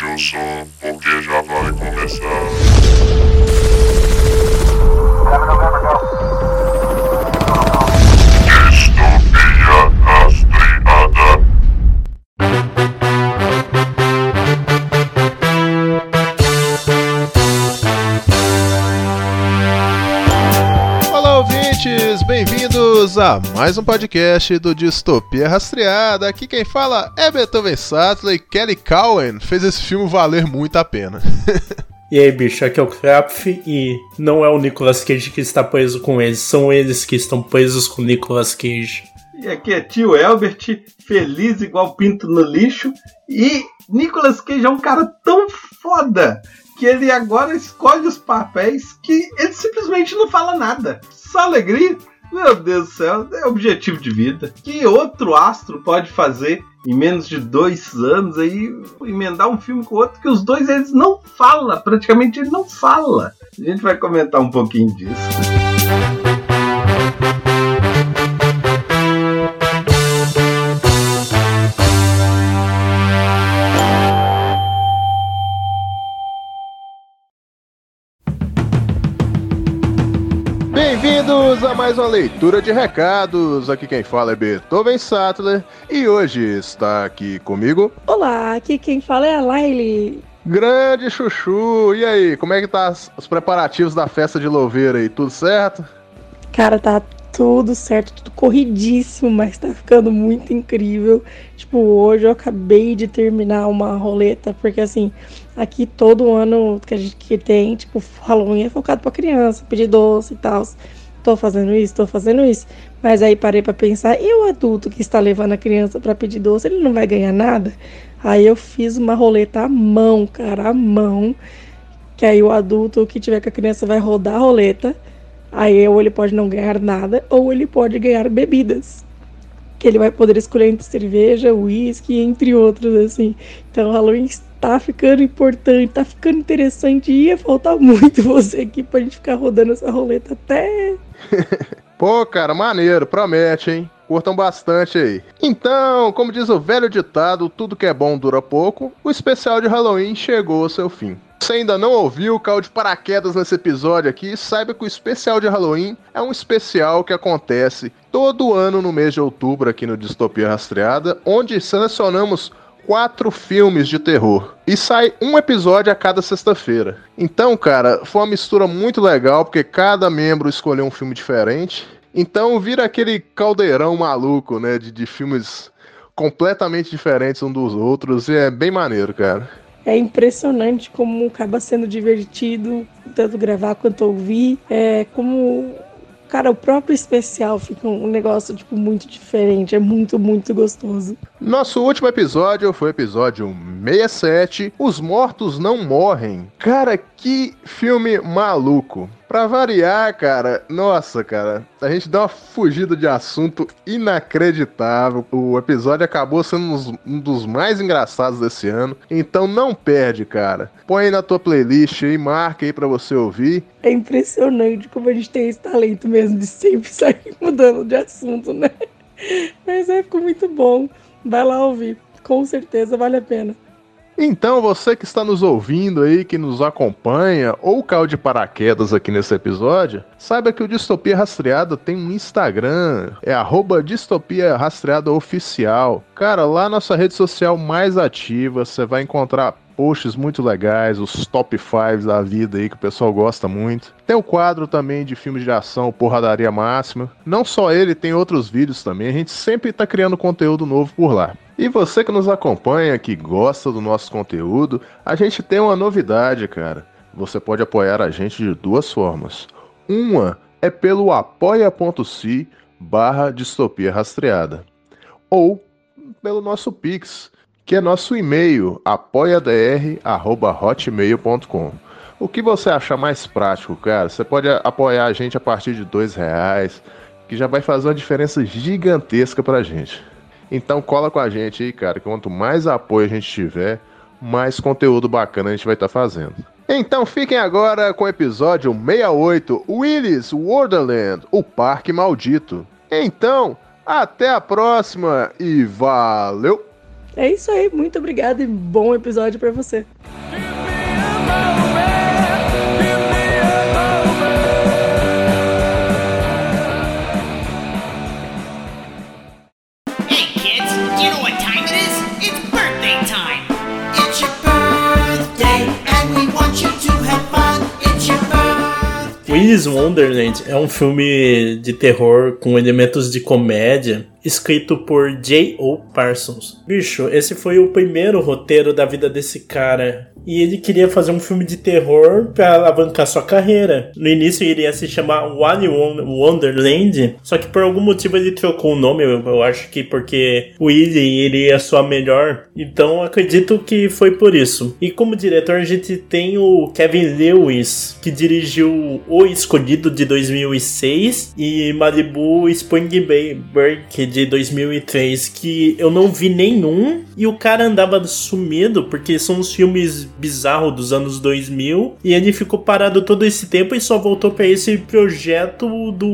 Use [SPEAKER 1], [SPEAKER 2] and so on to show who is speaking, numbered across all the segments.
[SPEAKER 1] o som, porque já vai começar.
[SPEAKER 2] Bem-vindos a mais um podcast do Distopia Rastreada. Aqui quem fala é Beethoven Sattler e Kelly Cowan fez esse filme valer muito a pena.
[SPEAKER 3] E aí, bicho, aqui é o Krapf e não é o Nicolas Cage que está preso com eles, são eles que estão presos com o Nicolas Cage.
[SPEAKER 4] E aqui é tio Elbert, feliz igual pinto no lixo. E Nicolas Cage é um cara tão foda que ele agora escolhe os papéis que ele simplesmente não fala nada. Só alegria. Meu Deus do céu, é objetivo de vida. Que outro astro pode fazer em menos de dois anos aí, emendar um filme com o outro que os dois eles não falam, praticamente ele não fala. A gente vai comentar um pouquinho disso.
[SPEAKER 2] Mais uma leitura de recados. Aqui quem fala é Beethoven Sattler e hoje está aqui comigo
[SPEAKER 5] Olá, aqui quem fala é a Laile.
[SPEAKER 2] Grande Chuchu. E aí, como é que tá os preparativos da festa de Louveira aí? Tudo certo?
[SPEAKER 5] Cara, tá tudo certo, tudo corridíssimo, mas tá ficando muito incrível. Tipo, hoje eu acabei de terminar uma roleta, porque assim, aqui todo ano que a gente que tem, tipo, Halloween é focado pra criança, pedir doce e tal. Tô fazendo isso, tô fazendo isso. Mas aí parei pra pensar, e o adulto que está levando a criança pra pedir doce, ele não vai ganhar nada? Aí eu fiz uma roleta à mão, cara, à mão. Que aí o adulto que tiver com a criança vai rodar a roleta. Aí ou ele pode não ganhar nada, ou ele pode ganhar bebidas. Que ele vai poder escolher entre cerveja, uísque, entre outros, assim. Então o Halloween está ficando importante, tá ficando interessante. Ia faltar muito você aqui pra gente ficar rodando essa roleta até.
[SPEAKER 2] Pô, cara, maneiro, promete, hein? Curtam bastante aí. Então, como diz o velho ditado, tudo que é bom dura pouco, o especial de Halloween chegou ao seu fim. Se ainda não ouviu, caiu de paraquedas nesse episódio aqui, saiba que o especial de Halloween é um especial que acontece todo ano no mês de outubro aqui no Distopia Rastreada, onde selecionamos quatro filmes de terror. E sai um episódio a cada sexta-feira. Então, cara, foi uma mistura muito legal, porque cada membro escolheu um filme diferente. Então vira aquele caldeirão maluco, né? De, de filmes completamente diferentes um dos outros. E é bem maneiro, cara.
[SPEAKER 5] É impressionante como acaba sendo divertido, tanto gravar quanto ouvir. É como. Cara, o próprio especial fica um negócio, tipo, muito diferente. É muito, muito gostoso.
[SPEAKER 2] Nosso último episódio foi o episódio 67, Os Mortos Não Morrem. Cara, que filme maluco. Pra variar, cara, nossa, cara, a gente deu uma fugida de assunto inacreditável. O episódio acabou sendo um dos- mais engraçados desse ano. Então não perde, cara. Põe aí na tua playlist aí, marca aí pra você ouvir.
[SPEAKER 5] É impressionante como a gente tem esse talento mesmo de sempre sair mudando de assunto, né? Mas é, ficou muito bom. Vai lá ouvir. Com certeza vale a pena.
[SPEAKER 2] Então, você que está nos ouvindo aí, que nos acompanha, ou caiu de paraquedas aqui nesse episódio, saiba que o Distopia Rastreada tem um Instagram, é arroba Distopia Rastreada Oficial. Cara, lá nossa rede social mais ativa, você vai encontrar posts muito legais, os top 5 da vida aí que o pessoal gosta muito. Tem o quadro também de filmes de ação, Porradaria Máxima. Não só ele, tem outros vídeos também. A gente sempre tá criando conteúdo novo por lá. E você que nos acompanha, que gosta do nosso conteúdo, a gente tem uma novidade, cara. Você pode apoiar a gente de duas formas. Uma é pelo apoia.se barra distopia rastreada. Ou pelo nosso Pix, que é nosso e-mail, apoiadr.hotmail.com. O que você achar mais prático, cara? Você pode apoiar a gente a partir de dois reais, que já vai fazer uma diferença gigantesca pra gente. Então cola com a gente aí, cara. Quanto mais apoio a gente tiver, mais conteúdo bacana a gente vai estar fazendo. Então fiquem agora com o episódio 68, Willis Wonderland, o Parque Maldito. Então, até a próxima e valeu!
[SPEAKER 5] É isso aí, muito obrigada e bom episódio pra você.
[SPEAKER 3] Willy's Wonderland é um filme de terror com elementos de comédia escrito por J.O. Parsons. Bicho, esse foi o primeiro roteiro da vida desse cara. E ele queria fazer um filme de terror para alavancar sua carreira. No início iria se chamar Wally Won- Wonderland, só que por algum motivo ele trocou o nome, eu, acho que porque Willy iria soar melhor. Então acredito que foi por isso. E como diretor a gente tem o Kevin Lewis, que dirigiu O Escolhido de 2006 e Malibu Spring Break de 2003, que eu não vi nenhum e o cara andava sumido porque são os filmes bizarros dos anos 2000 e ele ficou parado todo esse tempo e só voltou para esse projeto do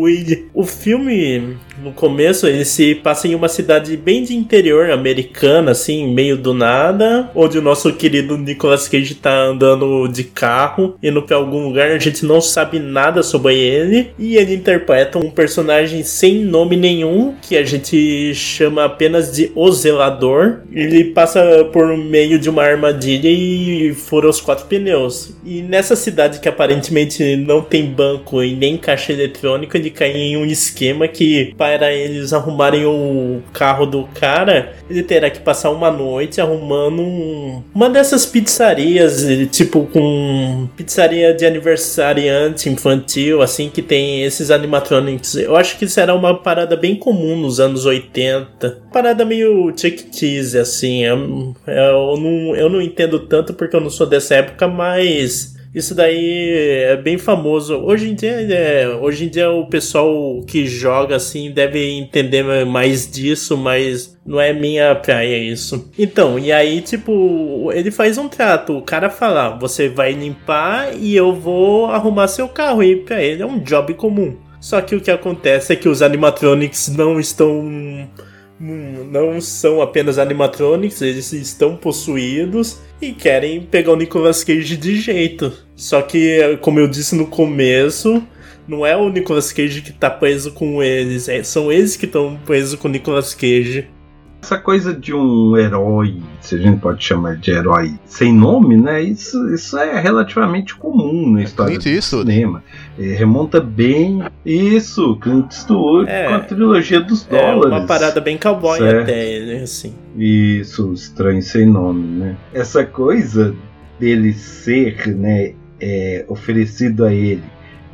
[SPEAKER 3] Willy. O filme no começo ele se passa em uma cidade bem de interior americana, assim, meio do nada, onde o nosso querido Nicolas Cage tá andando de carro, indo pra algum lugar, a gente não sabe nada sobre ele, e ele interpreta um personagem sem nome nenhum, que a gente chama apenas de O Zelador. Ele passa por meio de uma armadilha e fura os quatro pneus. E nessa cidade que aparentemente não tem banco e nem caixa eletrônico, ele cai em um esquema que para eles arrumarem o carro do cara, ele terá que passar uma noite arrumando um- uma dessas pizzarias, tipo com pizzaria de aniversariante infantil, assim, que tem esses animatronics. Eu acho que era uma parada bem comum nos anos 80. Parada meio Cheese, assim. Eu, eu, não, eu não entendo tanto porque eu não sou dessa época, mas isso daí é bem famoso. Hoje em dia, é, hoje em dia o pessoal que joga assim deve entender mais disso, mas não é minha praia isso. Então, e aí, tipo, ele faz um trato. O cara fala: você vai limpar e eu vou arrumar seu carro. E pra ele é um job comum. Só que o que acontece é que os animatronics não estão não são apenas animatronics, eles estão possuídos e querem pegar o Nicolas Cage de jeito. Só que, como eu disse no começo, não é o Nicolas Cage que tá preso com eles, é- são eles que estão presos com o Nicolas Cage.
[SPEAKER 4] Essa coisa de um herói, se a gente pode chamar de herói sem nome, né? Isso, isso é relativamente comum na história
[SPEAKER 2] Clint
[SPEAKER 4] do
[SPEAKER 2] Eastwood.
[SPEAKER 4] cinema. É, remonta bem isso, Clint Eastwood
[SPEAKER 3] É.
[SPEAKER 4] com a trilogia dos
[SPEAKER 3] É
[SPEAKER 4] dólares.
[SPEAKER 3] uma parada bem cowboy
[SPEAKER 4] Certo.
[SPEAKER 3] até, né, assim.
[SPEAKER 4] Isso, estranho sem nome, né? Essa coisa dele ser, né, é, oferecido a ele,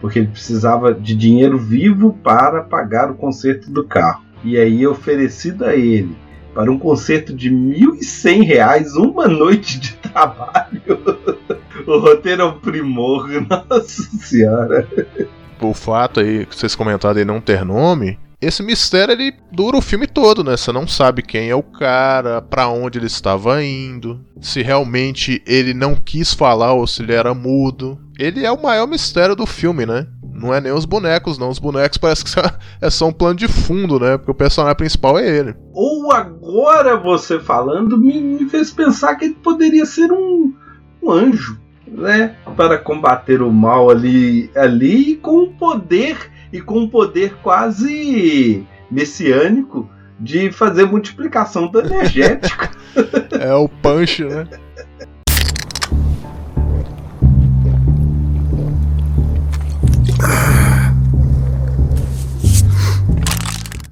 [SPEAKER 4] porque ele precisava de dinheiro vivo para pagar o conserto do carro. E aí oferecido a ele para um concerto de 1.100 reais, uma noite de trabalho. o roteiro é um primor, nossa senhora.
[SPEAKER 2] O fato aí que vocês comentaram de não ter nome, esse mistério ele dura o filme todo, né? Você não sabe quem é o cara, pra onde ele estava indo, se realmente ele não quis falar ou se ele era mudo. Ele é o maior mistério do filme, né? Não é nem os bonecos, não. Os bonecos parece que é só um plano de fundo, né? Porque o personagem principal é ele.
[SPEAKER 4] Ou agora você falando me, fez pensar que ele poderia ser um, um anjo, né? Para combater o mal ali, ali com o poder e com um poder quase messiânico de fazer multiplicação do energético.
[SPEAKER 2] É o Punch, né?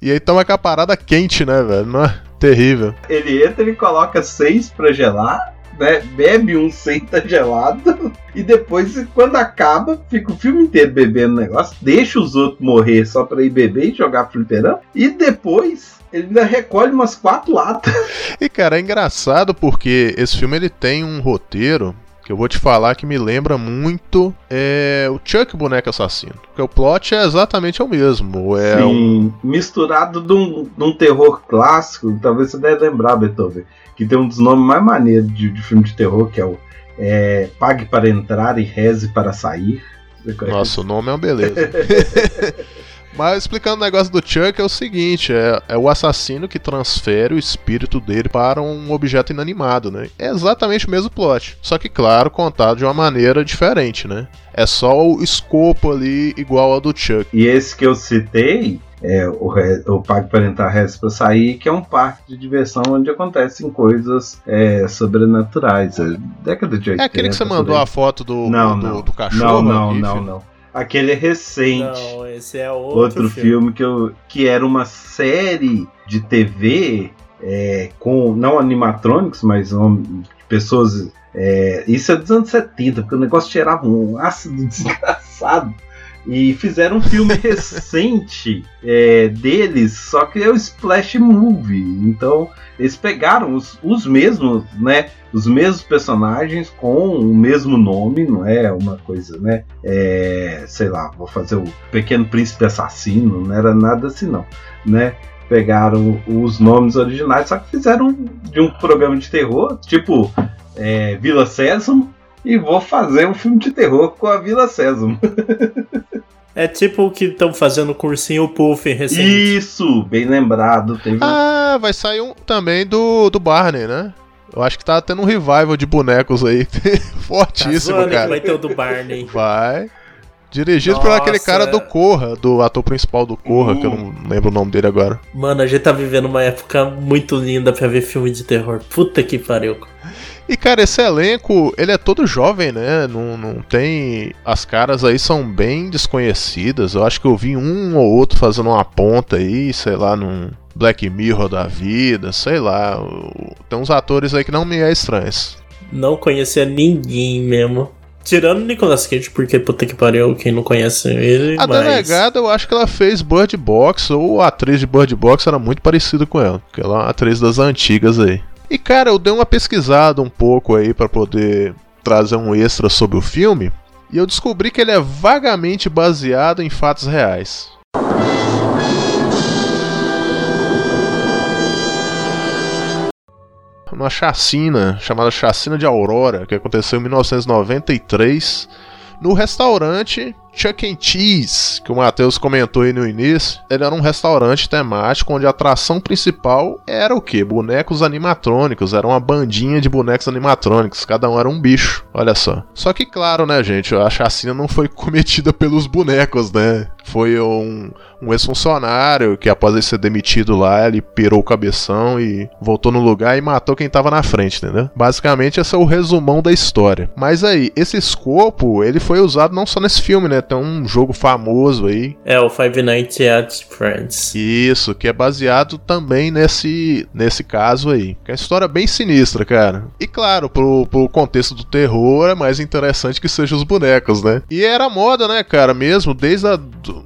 [SPEAKER 2] E aí toma aquela parada quente, né, velho? Não é terrível.
[SPEAKER 4] ele entra, ele coloca seis pra gelar, né? Bebe um sem tá gelado. E depois, quando acaba, fica o filme inteiro bebendo negócio, deixa os outros morrer só pra ir beber e jogar fliperão. E depois ele ainda recolhe umas quatro latas.
[SPEAKER 2] E cara, é engraçado porque esse filme ele tem um roteiro que eu vou te falar que me lembra muito é, o Chuck Boneco Assassino. Porque o plot é exatamente o mesmo. É um
[SPEAKER 4] Sim, misturado de um, de um terror clássico, talvez você deve lembrar, Beethoven, que tem um dos nomes mais maneiros de, de filme de terror, que é o é, Pague para entrar e reze para sair.
[SPEAKER 2] Nossa, o nome é uma beleza. Mas explicando o negócio do Chuck é o seguinte: é, é o assassino que transfere o espírito dele para um objeto inanimado, né? É exatamente o mesmo plot. Só que, claro, contado de uma maneira diferente, né? É só o escopo ali igual ao do Chuck.
[SPEAKER 4] E esse que eu citei, é o, o Parque Parental Resta pra Sair, que é um parque de diversão onde acontecem coisas é, sobrenaturais. É década de 80.
[SPEAKER 2] É aquele que você mandou a foto do,
[SPEAKER 4] não,
[SPEAKER 2] do,
[SPEAKER 4] não.
[SPEAKER 2] do cachorro?
[SPEAKER 4] Não, não, não, não. Aquele é recente.
[SPEAKER 3] Não, esse é outro,
[SPEAKER 4] Outro filme, que, eu, que era uma série de TV é, com não animatronics, mas um, pessoas. é, isso é dos anos 70, porque o negócio cheirava um ácido desgraçado. E fizeram um filme recente é, deles, só que é o Splash Movie. Então, eles pegaram os, os mesmos, né? Os mesmos personagens com o mesmo nome, não é uma coisa, né? É, sei lá, vou fazer o Pequeno Príncipe Assassino, não era nada assim, não, né? Pegaram os nomes originais, só que fizeram de um programa de terror, tipo é, Vila Sésamo, e vou fazer um filme de terror com a Vila Sésamo.
[SPEAKER 3] É tipo o que estão fazendo com o Ursinho Puff recente.
[SPEAKER 4] Isso, bem lembrado. Teve
[SPEAKER 2] Ah, vai sair um também do, do Barney, né? Eu acho que tá tendo um revival de bonecos aí.
[SPEAKER 3] Tá
[SPEAKER 2] Fortíssimo,
[SPEAKER 3] zoando que
[SPEAKER 2] cara.
[SPEAKER 3] vai ter o do Barney.
[SPEAKER 2] Vai. Dirigido por aquele cara do Corra, do ator principal do Corra, que eu não lembro o nome dele agora.
[SPEAKER 3] Mano, a gente tá vivendo uma época muito linda pra ver filme de terror. Puta que pariu.
[SPEAKER 2] E cara, esse elenco, ele é todo jovem, né? Não, não tem. As caras aí são bem desconhecidas. Eu acho que eu vi um ou outro fazendo uma ponta aí, sei lá, num Black Mirror da vida, sei lá. Tem uns atores aí que não me é estranhos.
[SPEAKER 3] Não conhecia ninguém mesmo. Tirando o Nicolas Cage, porque puta que pariu, quem não conhece ele,
[SPEAKER 2] A
[SPEAKER 3] mas...
[SPEAKER 2] delegada, eu acho que ela fez Bird Box, ou a atriz de Bird Box era muito parecida com ela, porque ela é uma atriz das antigas aí. E cara, eu dei uma pesquisada um pouco aí pra poder trazer um extra sobre o filme, e eu descobri que ele é vagamente baseado em fatos reais. Uma chacina chamada Chacina de Aurora, que aconteceu em 1993 no restaurante Chuck and Cheese, que o Matheus comentou aí no início, ele era um restaurante temático onde a atração principal era o que? Bonecos animatrônicos, era uma bandinha de bonecos animatrônicos, cada um era um bicho, olha só. Só que claro, né, gente, a chacina não foi cometida pelos bonecos, né? Foi um, um ex-funcionário que após ele ser demitido lá, ele pirou o cabeção e voltou no lugar e matou quem tava na frente, entendeu? Basicamente esse é o resumão da história. Mas aí, esse escopo, ele foi usado não só nesse filme, né? Tem um jogo famoso aí.
[SPEAKER 3] É, o Five Nights at Friends.
[SPEAKER 2] Isso, que é baseado também nesse, nesse caso aí. Que é uma história bem sinistra, cara. E claro, pro, pro contexto do terror, é mais interessante que sejam os bonecos, né? E era moda, né, cara? Mesmo desde a.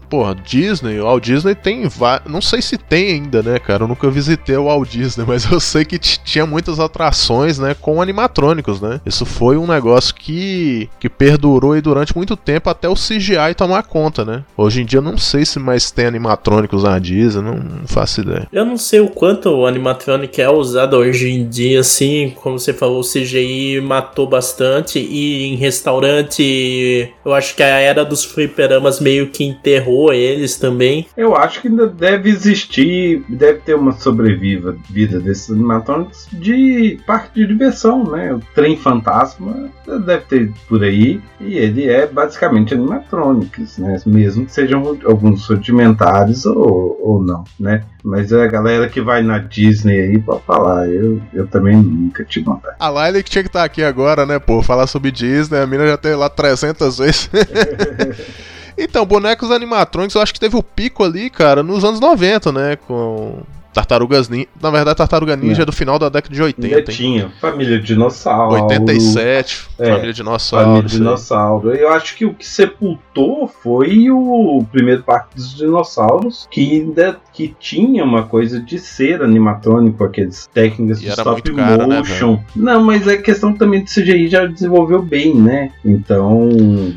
[SPEAKER 2] Porra, Disney, o Walt Disney tem. Não sei se tem ainda, né, cara? Eu nunca visitei o Walt Disney, mas eu sei que tinha muitas atrações, né, com animatrônicos, né? Isso foi um negócio que, que perdurou aí durante muito tempo até o CGI tomar conta, né? Hoje em dia eu não sei se mais tem animatrônicos na Disney, não, faço ideia.
[SPEAKER 3] Eu não sei o quanto o animatronic é usado hoje em dia, assim, como você falou, o CGI matou bastante e em restaurante eu acho que a era dos fliperamas meio que enterrou eles também.
[SPEAKER 4] Eu acho que ainda deve existir, deve ter uma sobreviva vida desses animatrônicos de parque de diversão, né? O trem fantasma deve ter por aí e ele é basicamente animatrônicos, né? Mesmo que sejam alguns rudimentares ou, ou não, né? Mas é a galera que vai na Disney aí pode falar, eu, eu também nunca tive vontade.
[SPEAKER 2] A Laila que tinha que estar aqui agora, né, pô, falar sobre Disney, a mina já teve lá 300 vezes. então, bonecos animatrônicos, eu acho que teve o pico ali, cara, nos anos 90, né, com Tartarugas Ninja. Na verdade, Tartaruga Ninja é do final da década de 80,
[SPEAKER 4] Ainda
[SPEAKER 2] hein?
[SPEAKER 4] tinha Família Dinossauro.
[SPEAKER 2] 87,
[SPEAKER 4] É,
[SPEAKER 2] Família Dinossauro.
[SPEAKER 4] Família. Dinossauro. Eu acho que o que sepultou foi o primeiro parque dos dinossauros, que ainda que tinha uma coisa de ser animatrônico, aqueles técnicas
[SPEAKER 2] E
[SPEAKER 4] de stop
[SPEAKER 2] caro, né,
[SPEAKER 4] motion. Não, mas é questão também de CGI já desenvolveu bem, né? Então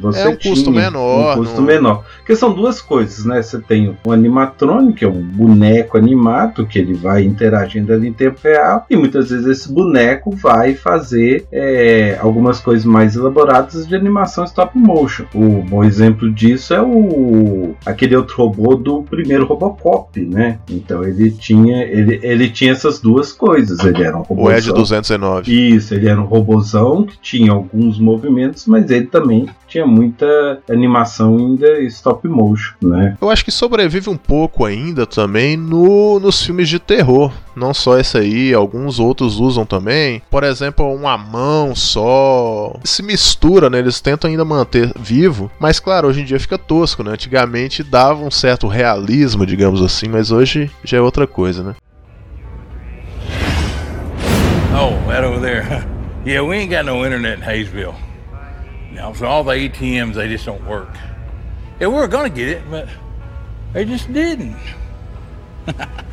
[SPEAKER 4] você
[SPEAKER 2] É um custo
[SPEAKER 4] tinha
[SPEAKER 2] menor,
[SPEAKER 4] Um custo
[SPEAKER 2] não-
[SPEAKER 4] menor. Porque são duas coisas, né? Você tem o animatrônico, que é um boneco animado, porque ele vai interagindo ali em tempo real e muitas vezes esse boneco vai fazer é, algumas coisas mais elaboradas de animação stop motion. O bom exemplo disso é o aquele outro robô do primeiro Robocop, né? Então ele tinha ele, ele tinha essas duas coisas. Ele era um robô
[SPEAKER 2] O Ed 209.
[SPEAKER 4] isso, ele era um robozão que tinha alguns movimentos, mas ele também tinha muita animação ainda stop motion, né?
[SPEAKER 2] Eu acho que sobrevive um pouco ainda também no, nos filmes de terror. Não só esse aí, alguns outros usam também. Por exemplo, uma mão só. Se mistura, né? Eles tentam ainda manter vivo. Mas claro, hoje em dia fica tosco, né? Antigamente dava um certo realismo, digamos assim, mas hoje já é outra coisa, né?
[SPEAKER 6] Oh, that over there. Yeah, we ain't got no internet in Hayesville. Now, so all the ATMs, they just don't work. Yeah, we were gonna get it, but they just didn't.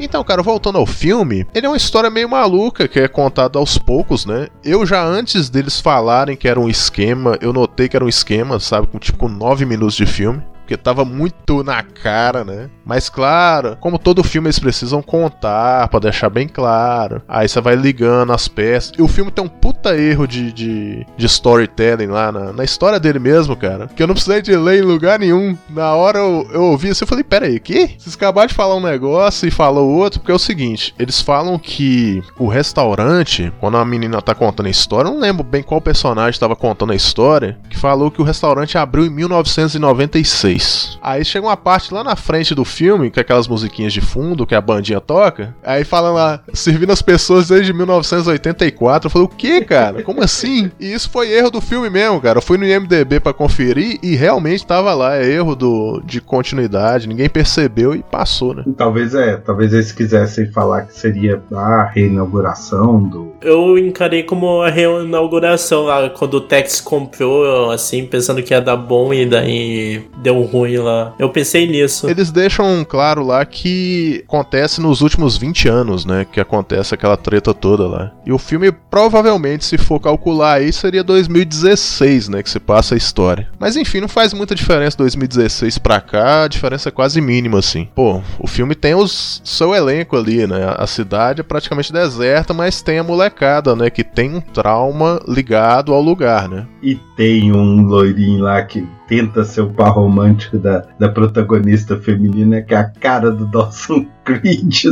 [SPEAKER 2] Então, cara, voltando ao filme, ele é uma história meio maluca que é contada aos poucos, né? Eu já antes deles falarem que era um esquema, eu notei que era um esquema, sabe? Com tipo com 9 minutos de filme. Porque tava muito na cara, né? Mas claro, como todo filme eles precisam contar pra deixar bem claro. Aí você vai ligando as peças. E o filme tem um puta erro de, de, de storytelling lá na, na história dele mesmo, cara. Que eu não precisei de ler em lugar nenhum. Na hora eu, eu ouvi assim, eu falei, pera aí, que? Vocês acabaram de falar um negócio e falou outro, porque é o seguinte, eles falam que o restaurante, quando a menina tá contando a história, eu não lembro bem qual personagem estava contando a história, que falou que o restaurante abriu em 1996. Aí chega uma parte lá na frente do filme, com aquelas musiquinhas de fundo que a bandinha toca, aí fala lá, servindo as pessoas desde 1984. Eu falei, o que, cara? Como assim? E isso foi erro do filme mesmo, cara. Eu fui no IMDB pra conferir e realmente tava lá, é erro do, de continuidade, ninguém percebeu e passou, né?
[SPEAKER 4] Talvez é, talvez eles quisessem falar que seria a reinauguração do.
[SPEAKER 3] Eu encarei como a reinauguração lá, quando o Tex comprou, assim, pensando que ia dar bom e daí deu ruim lá. Eu pensei nisso.
[SPEAKER 2] Eles deixam claro lá que acontece nos últimos 20 anos, né? Que acontece aquela treta toda lá. E o filme, provavelmente, se for calcular aí, seria 2016, né? Que se passa a história. Mas enfim, não faz muita diferença 2016 pra cá, a diferença é quase mínima, assim. Pô, o filme tem os seu elenco ali, né? A cidade é praticamente deserta, mas tem a molecada, né? Que tem um trauma ligado ao lugar, né?
[SPEAKER 4] E tem um loirinho lá que tenta ser o par romântico da, da protagonista feminina, que é a cara do Dawson Creed.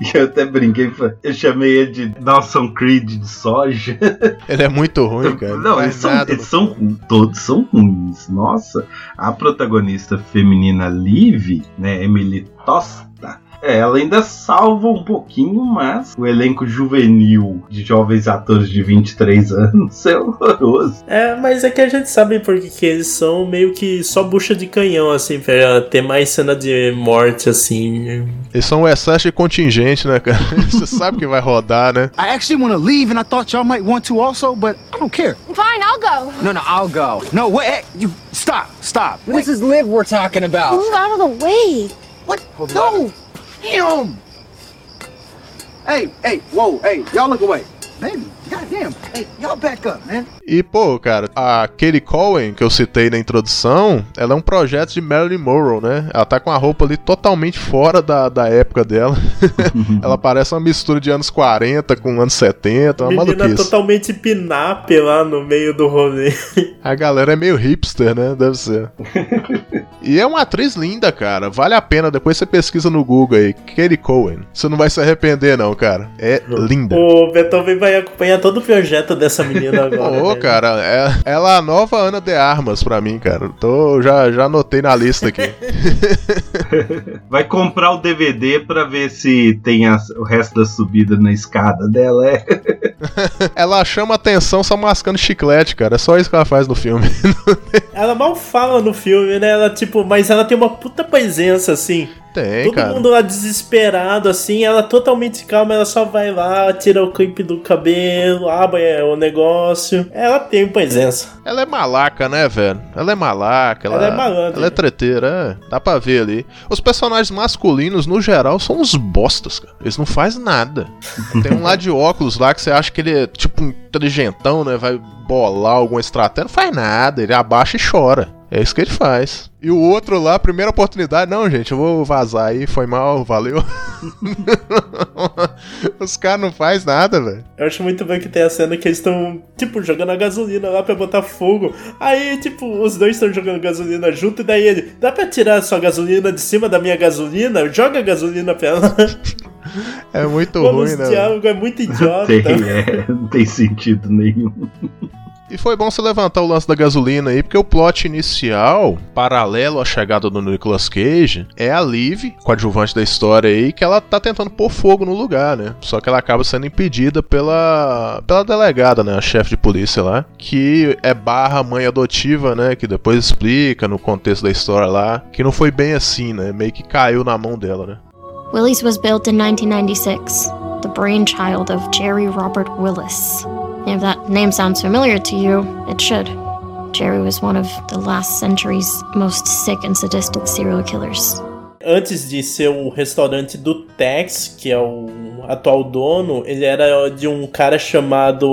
[SPEAKER 4] E eu até brinquei, eu chamei ele de Dawson Creed de soja.
[SPEAKER 2] Ele é muito ruim, cara.
[SPEAKER 4] Não, eles são, eles são todos são ruins. Nossa, a protagonista feminina Liv, né, Emily Tosta, é, ela ainda salva um pouquinho, mas o elenco juvenil de jovens atores de 23 anos é horroroso.
[SPEAKER 3] É, mas é que a gente sabe porque que eles são meio que só bucha de canhão, assim, pra ter mais cena de morte, assim.
[SPEAKER 2] Eles são um excesso de contingente, né, cara? Você sabe que vai rodar, né?
[SPEAKER 7] I actually want to leave, and I thought y'all might want to also, but I don't care.
[SPEAKER 8] Fine, I'll go.
[SPEAKER 7] No, no, I'll go. No, wait, hey, you stop, stop. This is Liv we're talking about.
[SPEAKER 8] Move out of the way.
[SPEAKER 7] What? No, damn. Hey, hey, whoa, hey, y'all look away. Baby, goddamn. Hey, y'all back up, man.
[SPEAKER 2] E, pô, cara, a Katie Cohen, que eu citei na introdução, ela é um projeto de Marilyn Monroe, né? Ela tá com a roupa ali totalmente fora da, da época dela. ela parece uma mistura de anos 40 com anos 70, uma
[SPEAKER 3] Menina
[SPEAKER 2] maluquice.
[SPEAKER 3] totalmente pinap lá no meio do rolê.
[SPEAKER 2] A galera é meio hipster, né? Deve ser. e é uma atriz linda, cara. Vale a pena. Depois você pesquisa no Google aí. Katie Cohen. Você não vai se arrepender, não, cara. É linda.
[SPEAKER 3] O Beethoven vai acompanhar todo o projeto dessa menina agora.
[SPEAKER 2] Ô,
[SPEAKER 3] né?
[SPEAKER 2] cara, é- ela é a nova Ana de Armas pra mim, cara. Tô, já, já anotei na lista aqui.
[SPEAKER 4] Vai comprar o DVD pra ver se tem as- o resto da subida na escada dela. É.
[SPEAKER 2] ela chama atenção só mascando chiclete, cara. É só isso que ela faz no filme.
[SPEAKER 3] Ela mal fala no filme, né? Ela, tipo, mas ela tem uma puta presença, assim.
[SPEAKER 2] Tem,
[SPEAKER 3] Todo
[SPEAKER 2] cara.
[SPEAKER 3] mundo lá desesperado, assim, ela totalmente calma, ela só vai lá, tira o clipe do cabelo, abre o negócio. Ela tem presença.
[SPEAKER 2] Ela é malaca, né, velho? Ela é malaca. Ela,
[SPEAKER 3] Ela é malandra.
[SPEAKER 2] Ela é treteira, é. Dá pra ver ali. Os personagens masculinos, no geral, são uns bostas, cara. Eles não fazem nada. Tem um lá de óculos lá que você acha que ele é tipo um inteligentão, né? Vai bolar alguma estratégia. Não faz nada. Ele abaixa e chora. É isso que ele faz. E o outro lá, primeira oportunidade, não, gente, eu vou vazar aí, foi mal, valeu. Os caras não faz nada, velho.
[SPEAKER 3] Eu acho muito bom que tem a cena que eles estão, tipo, jogando a gasolina lá pra botar fogo. Aí, tipo, os dois estão jogando gasolina junto, e daí ele, dá pra tirar a sua gasolina de cima da minha gasolina? Joga a gasolina pra ela.
[SPEAKER 2] É muito
[SPEAKER 3] Mano,
[SPEAKER 2] ruim, né? velho?
[SPEAKER 3] diálogo é muito idiota.
[SPEAKER 4] Tem, é, não tem sentido nenhum.
[SPEAKER 2] E foi bom você levantar o lance da gasolina aí, porque o plot inicial, paralelo à chegada do Nicolas Cage, é a Liv, coadjuvante da história aí, que ela tá tentando pôr fogo no lugar, né? Só que ela acaba sendo impedida pela, pela delegada, né? A chefe de polícia lá, que é barra mãe adotiva, né? Que depois explica no contexto da história lá, que não foi bem assim, né? Meio que caiu na mão dela, né?
[SPEAKER 9] Willie's was built in 1996, the brainchild of Jerry Robert Willis. If that name sounds familiar to you, it should. Jerry was one of the last century's most sick and sadistic serial killers.
[SPEAKER 3] Antes de ser o restaurante do Tex, que é o atual dono, ele era de um cara chamado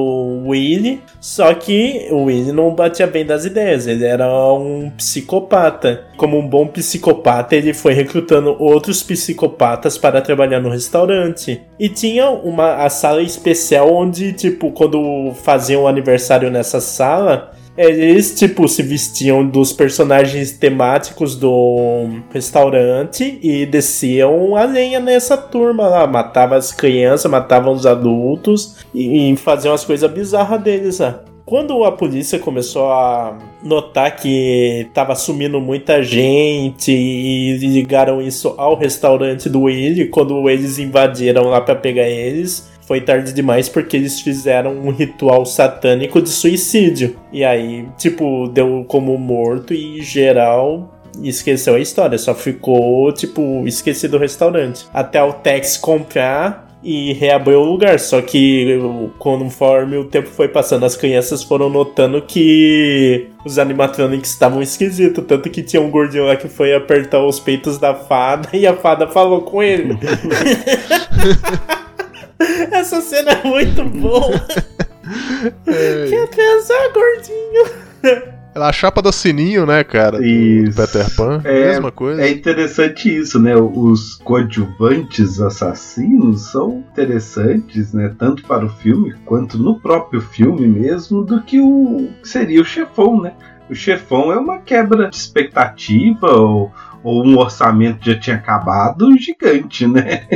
[SPEAKER 3] Willie. Só que o Willie não batia bem das ideias, ele era um psicopata. Como um bom psicopata, ele foi recrutando outros psicopatas para trabalhar no restaurante. E tinha uma a sala especial onde, tipo, quando faziam o aniversário nessa sala, eles, tipo, se vestiam dos personagens temáticos do restaurante e desciam a lenha nessa turma lá. Matavam as crianças, matavam os adultos e, e faziam as coisas bizarras deles lá. Quando a polícia começou a notar que tava sumindo muita gente e ligaram isso ao restaurante do Willy, quando eles invadiram lá pra pegar eles, foi tarde demais porque eles fizeram um ritual satânico de suicídio. E aí, tipo, deu como morto e geral esqueceu a história, só ficou, tipo, esquecido o restaurante. Até o Tex comprar e reabrir o lugar. Só que conforme o tempo foi passando, as crianças foram notando que os animatronics estavam esquisitos. Tanto que tinha um gordinho lá que foi apertar os peitos da fada e a fada falou com ele. Essa cena é muito boa. Quer transar, gordinho?
[SPEAKER 2] Ela a chapa do sininho, né, cara? do
[SPEAKER 4] Isso.
[SPEAKER 2] Peter Pan,
[SPEAKER 4] É,
[SPEAKER 2] mesma coisa.
[SPEAKER 4] É interessante isso, né? Os coadjuvantes assassinos são interessantes, né? Tanto para o filme quanto no próprio filme mesmo, do que o que seria o chefão, né? O chefão é uma quebra de expectativa ou, ou um orçamento já tinha acabado gigante, né?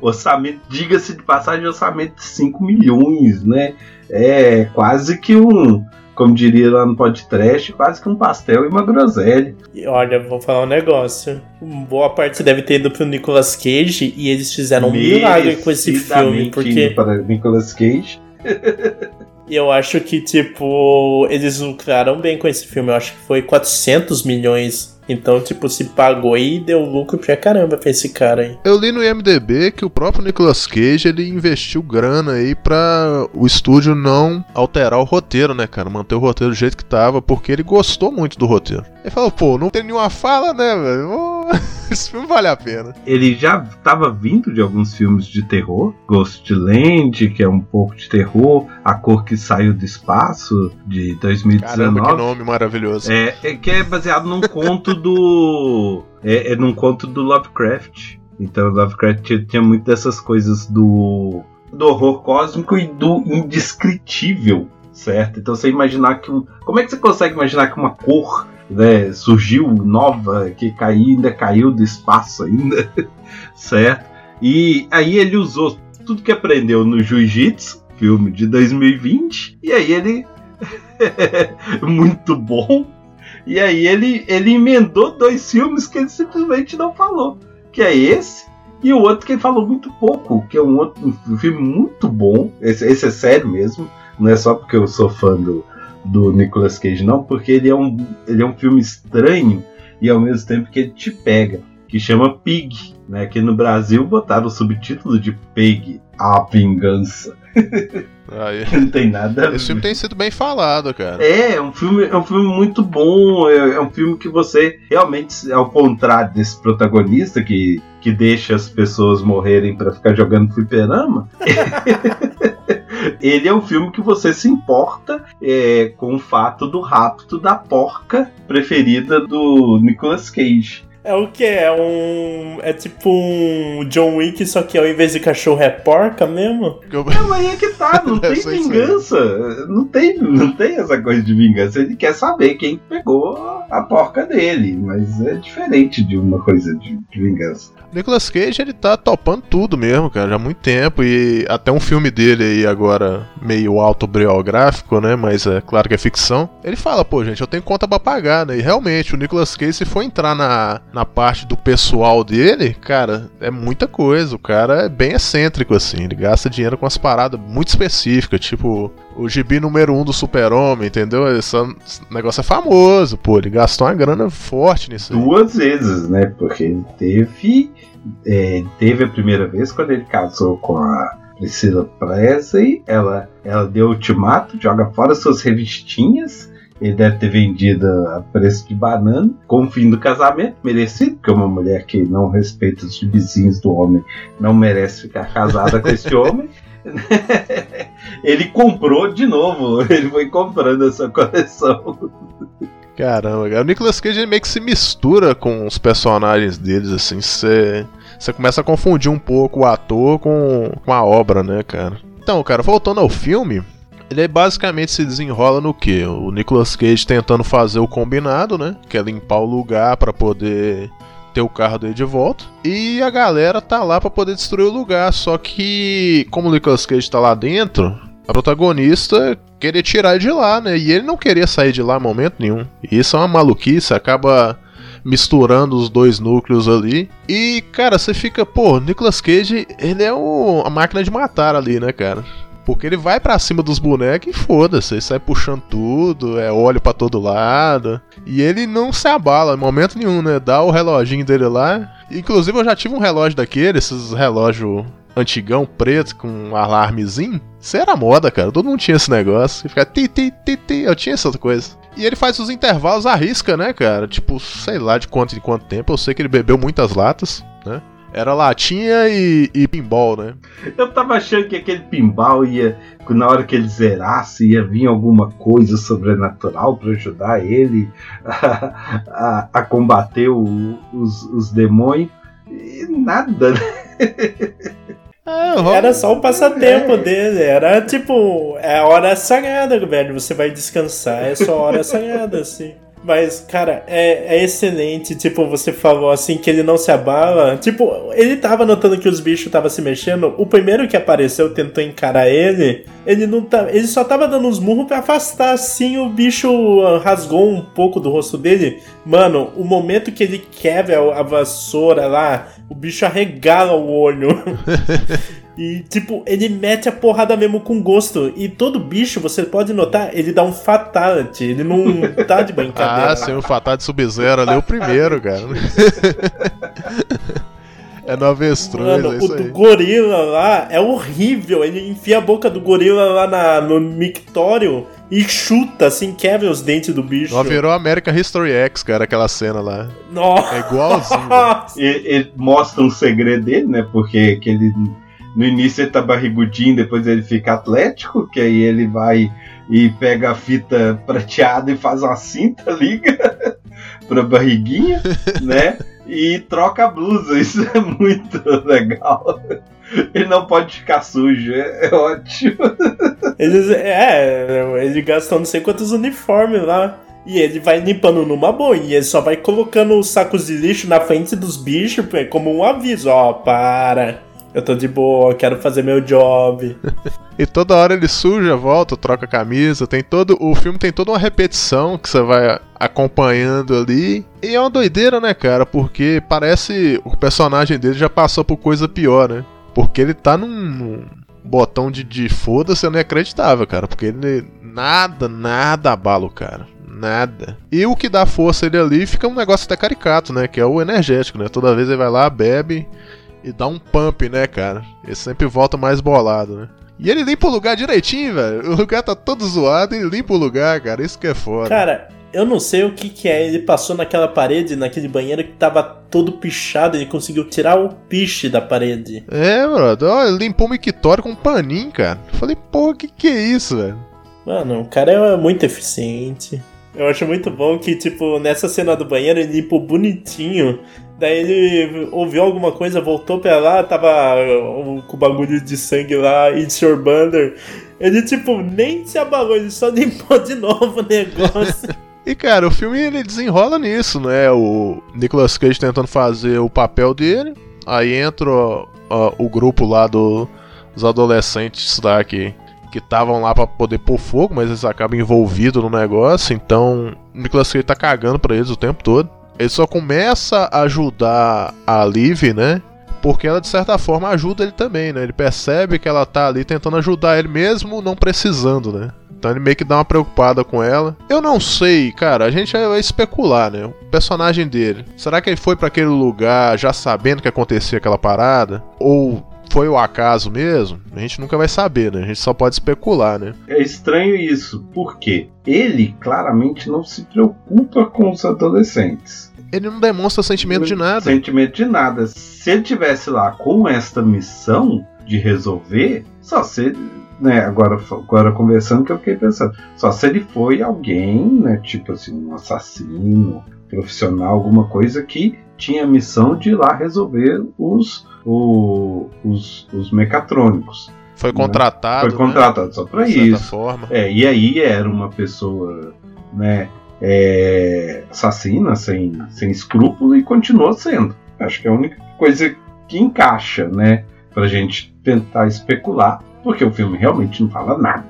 [SPEAKER 4] orçamento, diga-se de passagem, orçamento de 5 milhões, né? É quase que um, como diria lá no podcast, quase que um pastel e uma groselha.
[SPEAKER 3] E olha, vou falar um negócio. Boa parte deve ter ido pro Nicolas Cage e eles fizeram um milagre com esse filme, porque
[SPEAKER 4] para Nicolas Cage.
[SPEAKER 3] eu acho que, tipo, eles lucraram bem com esse filme. Eu acho que foi 400 milhões. Então, tipo, se pagou e deu lucro pra caramba pra esse cara aí.
[SPEAKER 2] Eu li no IMDB que o próprio Nicolas Cage ele investiu grana aí pra o estúdio não alterar o roteiro, né, cara? Manter o roteiro do jeito que tava, porque ele gostou muito do roteiro. Ele falou, pô, não tem nenhuma fala, né, velho? Esse filme vale a pena.
[SPEAKER 4] Ele já estava vindo de alguns filmes de terror, Ghostland, que é um pouco de terror, A Cor que Saiu do Espaço, de 2019.
[SPEAKER 2] Caramba, que nome maravilhoso.
[SPEAKER 4] É, é que é baseado num conto do. É, é num conto do Lovecraft. Então Lovecraft tinha, tinha muito dessas coisas do. do horror cósmico e do indescritível, certo? Então você imaginar que um. Como é que você consegue imaginar que uma cor né, surgiu nova, que caiu, ainda caiu do espaço ainda, certo? E aí ele usou tudo que aprendeu no Jiu-Jitsu, filme de 2020, e aí ele. muito bom. E aí ele, ele emendou dois filmes que ele simplesmente não falou. Que é esse e o outro que ele falou muito pouco, que é um outro um filme muito bom. Esse, esse é sério mesmo. Não é só porque eu sou fã do, do Nicolas Cage, não, porque ele é, um, ele é um filme estranho e ao mesmo tempo que ele te pega, que chama Pig. Né? Aqui no Brasil botaram o subtítulo de Pig, A Vingança.
[SPEAKER 2] Aí.
[SPEAKER 4] Não tem nada.
[SPEAKER 2] Esse filme tem sido bem falado, cara.
[SPEAKER 4] É, é um filme, é um filme muito bom. É, é um filme que você realmente, ao contrário desse protagonista que, que deixa as pessoas morrerem pra ficar jogando fliperama, Ele é um filme que você se importa é, com o fato do rapto da porca preferida do Nicolas Cage.
[SPEAKER 3] É o que? É um. É tipo um John Wick, só que ao invés de cachorro é porca mesmo?
[SPEAKER 4] Não, aí é que tá, não tem vingança. Não tem, não tem essa coisa de vingança. Ele quer saber quem pegou a porca dele, mas é diferente de uma coisa de, de vingança.
[SPEAKER 2] Nicolas Cage, ele tá topando tudo mesmo, cara, já há muito tempo. E até um filme dele aí agora, meio autobiográfico, né? Mas é claro que é ficção. Ele fala, pô, gente, eu tenho conta pra pagar, né? E realmente, o Nicolas Cage, se for entrar na, na parte do pessoal dele, cara, é muita coisa. O cara é bem excêntrico, assim. Ele gasta dinheiro com umas paradas muito específicas, tipo o gibi número 1 um do Super-Homem, entendeu? Esse negócio é famoso, pô. Ele gastou uma grana forte nisso.
[SPEAKER 4] Duas vezes, né? Porque teve. é, teve a primeira vez quando ele casou com a Priscila Presley. Ela, ela deu ultimato, joga fora suas revistinhas. Ele deve ter vendido a preço de banana, com o fim do casamento, merecido, porque uma mulher que não respeita os vizinhos do homem não merece ficar casada com esse homem. ele comprou de novo, ele foi comprando essa coleção.
[SPEAKER 2] Caramba, cara. o Nicolas Cage meio que se mistura com os personagens deles, assim, você começa a confundir um pouco o ator com, com a obra, né, cara? Então, cara, voltando ao filme, ele basicamente se desenrola no que? O Nicolas Cage tentando fazer o combinado, né? Que é limpar o lugar pra poder ter o carro dele de volta. E a galera tá lá pra poder destruir o lugar. Só que, como o Nicolas Cage tá lá dentro, a protagonista queria tirar ele de lá, né? E ele não queria sair de lá em momento nenhum. E isso é uma maluquice, acaba misturando os dois núcleos ali. E, cara, você fica, pô, Nicolas Cage, ele é o, a máquina de matar ali, né, cara? Porque ele vai pra cima dos bonecos e foda-se, ele sai puxando tudo, é óleo pra todo lado. E ele não se abala em momento nenhum, né? Dá o reloginho dele lá. Inclusive eu já tive um relógio daquele, esses relógio antigão, preto, com um alarmezinho. Isso era moda, cara. Todo mundo tinha esse negócio. E fica ti, ti, ti, ti. Eu tinha essa coisa. E ele faz os intervalos à risca, né, cara? Tipo, sei lá de quanto em quanto tempo. Eu sei que ele bebeu muitas latas, né? Era latinha e, e pinball, né?
[SPEAKER 4] Eu tava achando que aquele pinball ia, que na hora que ele zerasse, ia vir alguma coisa sobrenatural pra ajudar ele a, a- a combater o- os, os demônios. E nada, né?
[SPEAKER 3] Era só o passatempo dele. Era tipo, é a hora sagrada, velho. Você vai descansar, é sua hora sagrada, assim. Mas, cara, é, é excelente. Tipo, você falou assim que ele não se abala. Tipo, ele tava notando que os bichos estavam se mexendo. O primeiro que apareceu tentou encarar ele. Ele não tá. Ele só tava dando uns murros pra afastar assim. O bicho ah, rasgou um pouco do rosto dele. Mano, o momento que ele quebra a vassoura lá, o bicho arregala o olho. E, tipo, ele mete a porrada mesmo com gosto. E todo bicho, você pode notar, ele dá um fatality. Ele não tá de brincadeira.
[SPEAKER 2] Ah, sim, o Fatal de Sub-Zero ali, é o primeiro, cara. é no avestruz,
[SPEAKER 3] Mano,
[SPEAKER 2] é
[SPEAKER 3] o
[SPEAKER 2] isso
[SPEAKER 3] do
[SPEAKER 2] aí.
[SPEAKER 3] gorila lá é horrível. Ele enfia a boca do gorila lá na, no mictório e chuta, assim, quebra os dentes do bicho.
[SPEAKER 2] Ó, virou American History X, cara, aquela cena lá.
[SPEAKER 3] Nossa.
[SPEAKER 2] É igualzinho.
[SPEAKER 4] Ele, ele mostra um segredo dele, né? Porque que ele, no início ele tá barrigudinho, depois ele fica atlético, que aí ele vai e pega a fita prateada e faz uma cinta, liga pra barriguinha, né? E troca a blusa. Isso é muito legal. Ele não pode ficar sujo, é, é ótimo.
[SPEAKER 3] Eles, é, ele gastou não sei quantos uniformes lá. E ele vai limpando numa boa. E ele só vai colocando os sacos de lixo na frente dos bichos é como um aviso. Ó, para. Eu tô de boa, quero fazer meu job.
[SPEAKER 2] E toda hora ele suja, volta, troca a camisa. Tem todo. O filme tem toda uma repetição que você vai acompanhando ali. E é uma doideira, né, cara? Porque parece o personagem dele já passou por coisa pior, né? Porque ele tá num, botão de, de foda-se, é inacreditável, cara. Porque ele nada, nada abala o cara. Nada. E o que dá força ele ali fica um negócio até caricato, né? Que é o energético, né? Toda vez ele vai lá, bebe e dá um pump, né, cara? Ele sempre volta mais bolado, né? E ele limpa o lugar direitinho, velho. O lugar tá todo zoado e limpa o lugar, cara. Isso que é foda.
[SPEAKER 3] Cara, Eu não sei o que que é. Ele passou naquela parede, naquele banheiro que tava todo pichado. Ele conseguiu tirar o piche da parede.
[SPEAKER 2] É, brother, ó, ele limpou o mictório com um paninho, cara. Falei, pô, que que é isso, velho?
[SPEAKER 3] Mano, o cara é muito eficiente. Eu acho muito bom que, tipo, nessa cena do banheiro ele limpou bonitinho. Daí ele ouviu alguma coisa, voltou pra lá, tava uh, com bagulho de sangue lá, It's Your Bunder. Ele, tipo, nem se abalou, ele só limpou de novo o negócio.
[SPEAKER 2] E cara, o filme ele desenrola nisso, né? O Nicolas Cage tentando fazer o papel dele. Aí entra ó, ó, o grupo lá do- dos adolescentes lá que estavam lá pra poder pôr fogo, mas eles acabam envolvidos no negócio. Então, o Nicolas Cage tá cagando pra eles o tempo todo. Ele só começa a ajudar a Liv, né? Porque ela, de certa forma, ajuda ele também, né? Ele percebe que ela tá ali tentando ajudar ele mesmo não precisando, né? Então ele meio que dá uma preocupada com ela. Eu não sei, cara, a gente vai especular, né? O personagem dele. Será que ele foi pra aquele lugar já sabendo que acontecia aquela parada? Ou foi o acaso mesmo? A gente nunca vai saber, né? A gente só pode especular, né?
[SPEAKER 4] É estranho isso, porque ele claramente não se preocupa com os adolescentes.
[SPEAKER 2] Ele não demonstra sentimento de nada.
[SPEAKER 4] Sentimento de nada. Se ele tivesse lá com esta missão de resolver, só se ele, né, agora, agora conversando que eu fiquei pensando, só se ele foi alguém, né, tipo assim, um assassino, profissional, alguma coisa que tinha a missão de ir lá resolver os, o- os, os mecatrônicos.
[SPEAKER 2] Foi contratado.
[SPEAKER 4] Foi contratado só pra
[SPEAKER 2] de certa
[SPEAKER 4] isso.
[SPEAKER 2] forma.
[SPEAKER 4] É, e aí era uma pessoa, né, é, assassina, sem, sem escrúpulo e continuou sendo. Acho que é a única coisa que encaixa, né, pra gente tentar especular, porque o filme realmente não fala nada.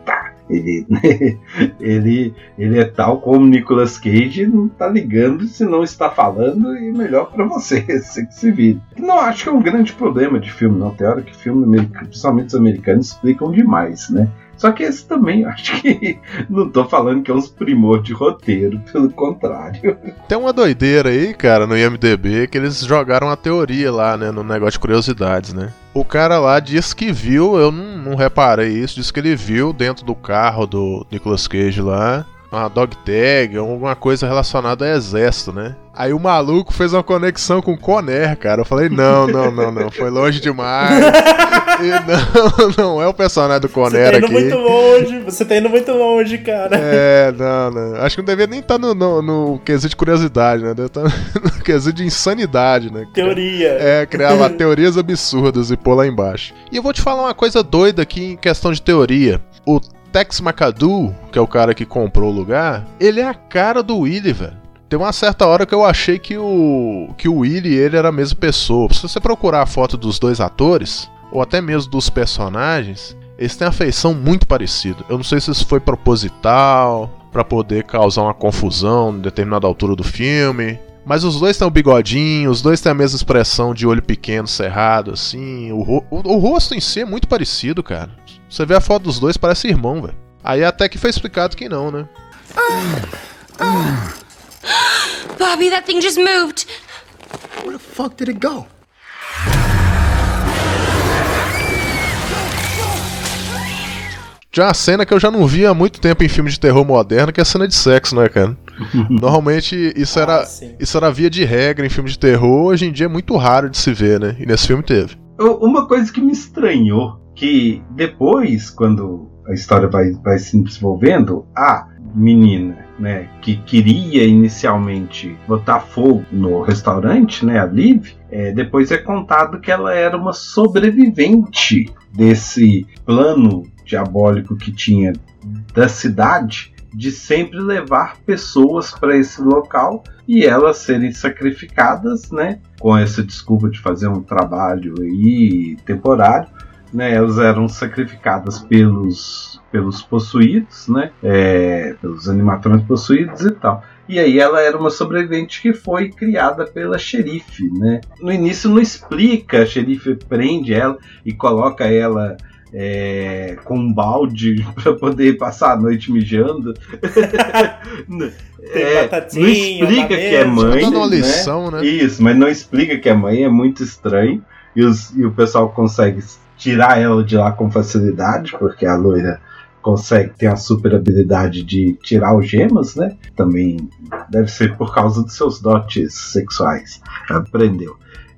[SPEAKER 4] Ele, ele, ele é tal como Nicolas Cage, não tá ligando se não está falando e melhor pra você, você que se vire. Não acho que é um grande problema de filme, não. Tem hora que filme principalmente os americanos, explicam demais, né? Só que esse também, acho que não tô falando que é uns primor de roteiro, pelo contrário.
[SPEAKER 2] Tem uma doideira aí, cara, no IMDB, que eles jogaram a teoria lá, né, no negócio de curiosidades, né? O cara lá disse que viu, eu não, não reparei isso, disse que ele viu dentro do carro do Nicolas Cage lá, uma dog tag, alguma coisa relacionada ao exército, né? Aí o maluco fez uma conexão com o Conner, cara. Eu falei, não, não, não, não, foi longe demais. E não, não é o personagem do
[SPEAKER 3] Você
[SPEAKER 2] Conner
[SPEAKER 3] tá indo
[SPEAKER 2] aqui.
[SPEAKER 3] muito longe, você tá indo muito longe, cara.
[SPEAKER 2] É, não, não. Acho que não devia nem estar no, no, no quesito de curiosidade, né? Deve estar no quesito de insanidade, né?
[SPEAKER 3] Teoria.
[SPEAKER 2] É, criar lá teorias absurdas e pôr lá embaixo. E eu vou te falar uma coisa doida aqui em questão de teoria. O Tex McAdoo, que é o cara que comprou o lugar, ele é a cara do Willy, velho. Tem uma certa hora que eu achei que o que o Willy e ele era a mesma pessoa. Se você procurar a foto dos dois atores, ou até mesmo dos personagens, eles têm a feição muito parecida. Eu não sei se isso foi proposital, pra poder causar uma confusão em determinada altura do filme. Mas os dois têm o bigodinho, os dois têm a mesma expressão de olho pequeno, cerrado, assim. O, ro- o- o rosto em si é muito parecido, cara. Você vê a foto dos dois, parece irmão, velho. Aí até que foi explicado que não, né?
[SPEAKER 8] Bobby, that thing just moved.
[SPEAKER 7] Where the fuck did it go?
[SPEAKER 2] Já uma cena que eu já não vi há muito tempo em filme de terror moderno, que é a cena de sexo, né, cara? Normalmente isso era,
[SPEAKER 3] Ah, sim.
[SPEAKER 2] isso era via de regra em filme de terror, hoje em dia é muito raro de se ver, né? E nesse filme teve.
[SPEAKER 4] Uma coisa que me estranhou, que depois, quando a história vai, vai se desenvolvendo, a menina, né, que queria inicialmente botar fogo no restaurante, né, a Liv, é, depois é contado que ela era uma sobrevivente desse plano diabólico que tinha da cidade de sempre levar pessoas para esse local e elas serem sacrificadas, né, com essa desculpa de fazer um trabalho aí temporário, né, elas eram sacrificadas pelos pelos possuídos, né, é, pelos animatrônicos possuídos e tal. E aí ela era uma sobrevivente que foi criada pela xerife, né? No início não explica, a xerife prende ela e coloca ela é, com um balde para poder passar a noite mijando.
[SPEAKER 3] Tem
[SPEAKER 4] É,
[SPEAKER 3] batatinha,
[SPEAKER 4] não explica que é mãe.
[SPEAKER 2] Tá dando uma
[SPEAKER 4] né?
[SPEAKER 2] lição, né?
[SPEAKER 4] Isso, mas não explica que é mãe, é muito estranho. E, os- e o pessoal consegue tirar ela de lá com facilidade, porque a loira consegue ter a super habilidade de tirar algemas, né? Também deve ser por causa dos seus dotes sexuais. Aprendeu.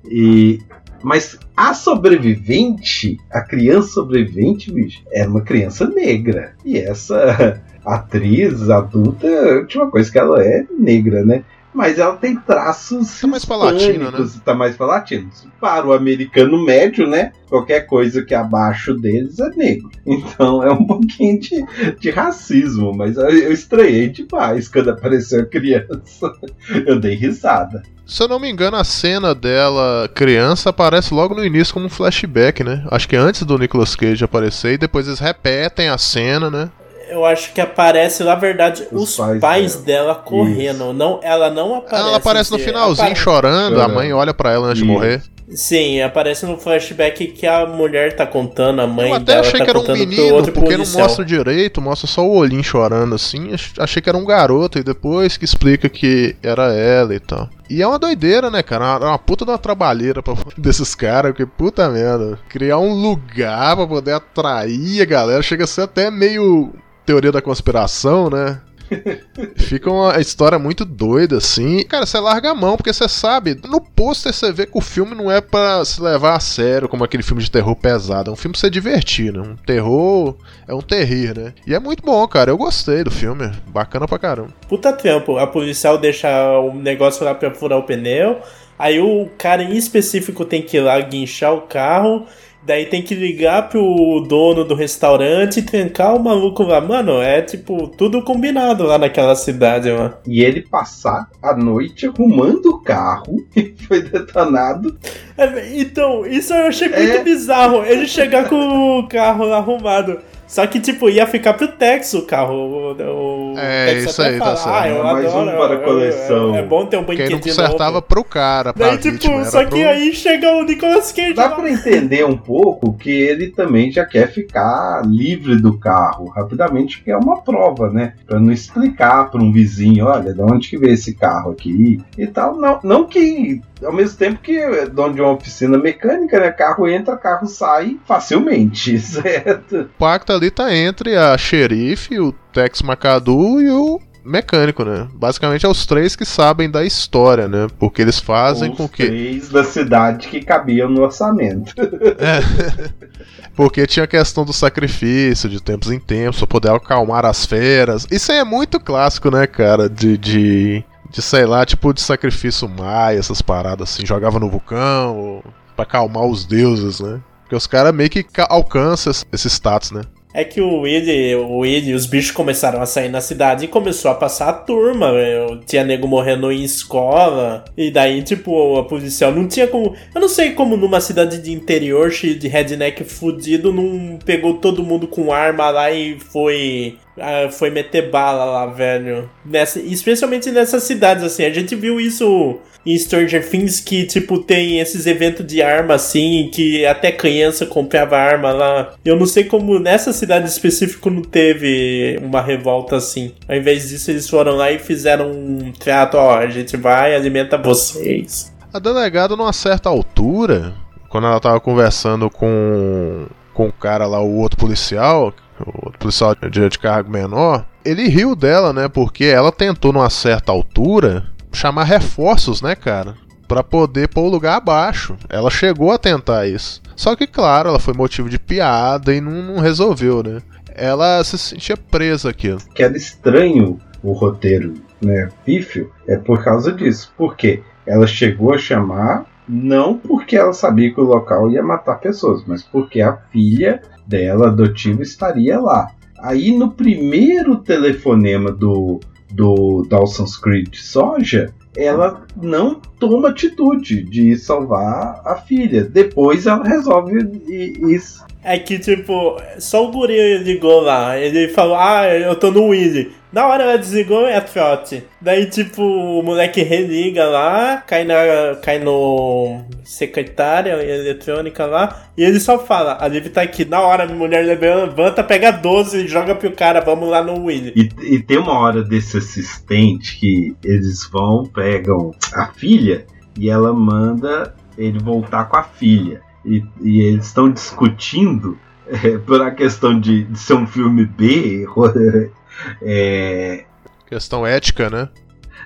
[SPEAKER 4] E mas a sobrevivente, a criança sobrevivente, bicho, era uma criança negra. E essa atriz adulta, tinha uma coisa que ela é negra, né? Mas ela tem traços
[SPEAKER 2] Tá mais pra latino, né?
[SPEAKER 4] Tá mais pra latino. Para o americano médio, né? Qualquer coisa que é abaixo deles é negro. Então é um pouquinho de, de racismo. Mas eu, eu estranhei demais quando apareceu a criança. Eu dei risada.
[SPEAKER 2] Se eu não me engano, a cena dela criança aparece logo no início como um flashback, né? Acho que antes do Nicolas Cage aparecer e depois eles repetem a cena, né?
[SPEAKER 3] Eu acho que aparece, na verdade,
[SPEAKER 4] Os
[SPEAKER 3] os,
[SPEAKER 4] pais
[SPEAKER 3] pais,
[SPEAKER 4] dela.
[SPEAKER 3] dela, correndo. Não, ela não aparece.
[SPEAKER 2] Ela aparece no finalzinho
[SPEAKER 3] apare-
[SPEAKER 2] chorando, a
[SPEAKER 4] Chorando.
[SPEAKER 2] mãe olha pra ela antes de
[SPEAKER 4] Isso.
[SPEAKER 2] morrer.
[SPEAKER 3] Sim, aparece no flashback que a mulher tá contando, a mãe
[SPEAKER 2] Eu até
[SPEAKER 3] dela
[SPEAKER 2] achei
[SPEAKER 3] tá
[SPEAKER 2] que era um menino,
[SPEAKER 3] outro
[SPEAKER 2] porque não
[SPEAKER 3] policial.
[SPEAKER 2] mostra direito, mostra só o olhinho chorando assim. Ach- Achei que era um garoto e depois que explica que era ela e tal. E é uma doideira, né, cara? É uma, uma puta de uma trabalheira pra, desses caras, porque puta merda. Criar um lugar pra poder atrair a galera chega a ser até meio teoria da conspiração, né? Fica uma história muito doida, assim. Cara, você larga a mão, porque você sabe, no pôster você vê que o filme não é pra se levar a sério, como aquele filme de terror pesado. É um filme pra você divertir, né? Um terror é um terrir, né? E é muito bom, cara. Eu gostei do filme. Bacana pra caramba.
[SPEAKER 3] Puta trampo. A policial deixa o negócio lá pra furar o pneu. Aí o cara em específico tem que ir lá guinchar o carro. Daí tem que ligar pro dono do restaurante e trancar o maluco lá. Mano, é tipo tudo combinado lá naquela cidade, mano.
[SPEAKER 4] E ele passar a noite arrumando o carro que foi detonado.
[SPEAKER 3] É, então, isso eu achei muito
[SPEAKER 4] É.
[SPEAKER 3] bizarro. Ele chegar com o carro lá arrumado. Só que, tipo, ia ficar pro Tex o carro. O, o
[SPEAKER 2] É,
[SPEAKER 3] Tex
[SPEAKER 2] isso
[SPEAKER 3] até
[SPEAKER 2] aí, tá
[SPEAKER 3] fala,
[SPEAKER 2] certo.
[SPEAKER 3] Ah, eu
[SPEAKER 4] Mais
[SPEAKER 3] adoro.
[SPEAKER 4] um para a coleção.
[SPEAKER 3] É, é bom ter um
[SPEAKER 2] Quem
[SPEAKER 3] brinquedinho
[SPEAKER 2] não consertava
[SPEAKER 3] novo.
[SPEAKER 2] pro cara, pra
[SPEAKER 3] Daí, tipo,
[SPEAKER 2] vítima,
[SPEAKER 3] só que
[SPEAKER 2] pro-
[SPEAKER 3] aí chega o Nicolas Cage
[SPEAKER 4] Dá
[SPEAKER 3] lá.
[SPEAKER 4] pra entender um pouco que ele também já quer ficar livre do carro rapidamente, porque é uma prova, né? Pra não explicar pra um vizinho, olha, de onde que veio esse carro aqui e tal. Não, não que, ao mesmo tempo que é dono de uma oficina mecânica, né? Carro entra, carro sai facilmente, certo?
[SPEAKER 2] O pacto ali tá entre a xerife, o Tex McAdoo e o mecânico, né? Basicamente é os três que sabem da história, né? Porque eles fazem
[SPEAKER 4] Os
[SPEAKER 2] com que.
[SPEAKER 4] três da cidade que cabiam no orçamento.
[SPEAKER 2] É. Porque tinha a questão do sacrifício de tempos em tempos pra poder acalmar as feras. Isso aí é muito clássico, né, cara? De. de... De, sei lá, tipo de sacrifício maia, essas paradas assim, jogava no vulcão, ou pra acalmar os deuses, né? Porque os caras meio que ca- alcançam esse status, né?
[SPEAKER 3] É que o Willy, o Willy os bichos começaram a sair na cidade e começou a passar a turma. Eu tinha nego morrendo em escola. E daí, tipo, a policial não tinha como. Eu não sei como numa cidade de interior, cheio de redneck fudido, não pegou todo mundo com arma lá e foi. Ah, foi meter bala lá, velho. Nessa, especialmente nessas cidades, assim. A gente viu isso em Stranger Things que, tipo, tem esses eventos de arma assim, que até criança comprava arma lá. Eu não sei como nessa cidade específica não teve uma revolta assim. Ao invés disso, eles foram lá e fizeram um trato, ó, a gente vai alimenta vocês.
[SPEAKER 2] A delegada, numa certa altura, quando ela tava conversando com, com o cara lá, o outro policial, o policial de cargo menor, ele riu dela, né? Porque ela tentou, numa certa altura, chamar reforços, né, cara? Pra poder pôr o lugar abaixo. Ela chegou a tentar isso. Só que, claro, ela foi motivo de piada e não, não resolveu, né? Ela se sentia presa aqui.
[SPEAKER 4] que era estranho o roteiro, né, pífio, é por causa disso. Porque ela chegou a chamar, não porque ela sabia que o local ia matar pessoas, mas porque a filha dela, adotiva, estaria lá. Aí no primeiro telefonema do, do Dawson's Creek Soja, ela não toma atitude de salvar a filha. Depois ela resolve isso.
[SPEAKER 3] É que, tipo, só o guri ligou lá. Ele falou, ah, eu tô no Willy. Na hora ela desligou, é trote. Daí, tipo, o moleque religa lá, cai, na, cai no secretária eletrônica lá, e ele só fala, a Liv tá aqui. Na hora a mulher levanta, pega 12 e joga pro cara, vamos lá no Willy.
[SPEAKER 4] E, e tem uma hora desse assistente que eles vão, pegam a filha e ela manda ele voltar com a filha. E, e eles estão discutindo é, por a questão de, de ser um filme B, é,
[SPEAKER 2] Questão ética, né?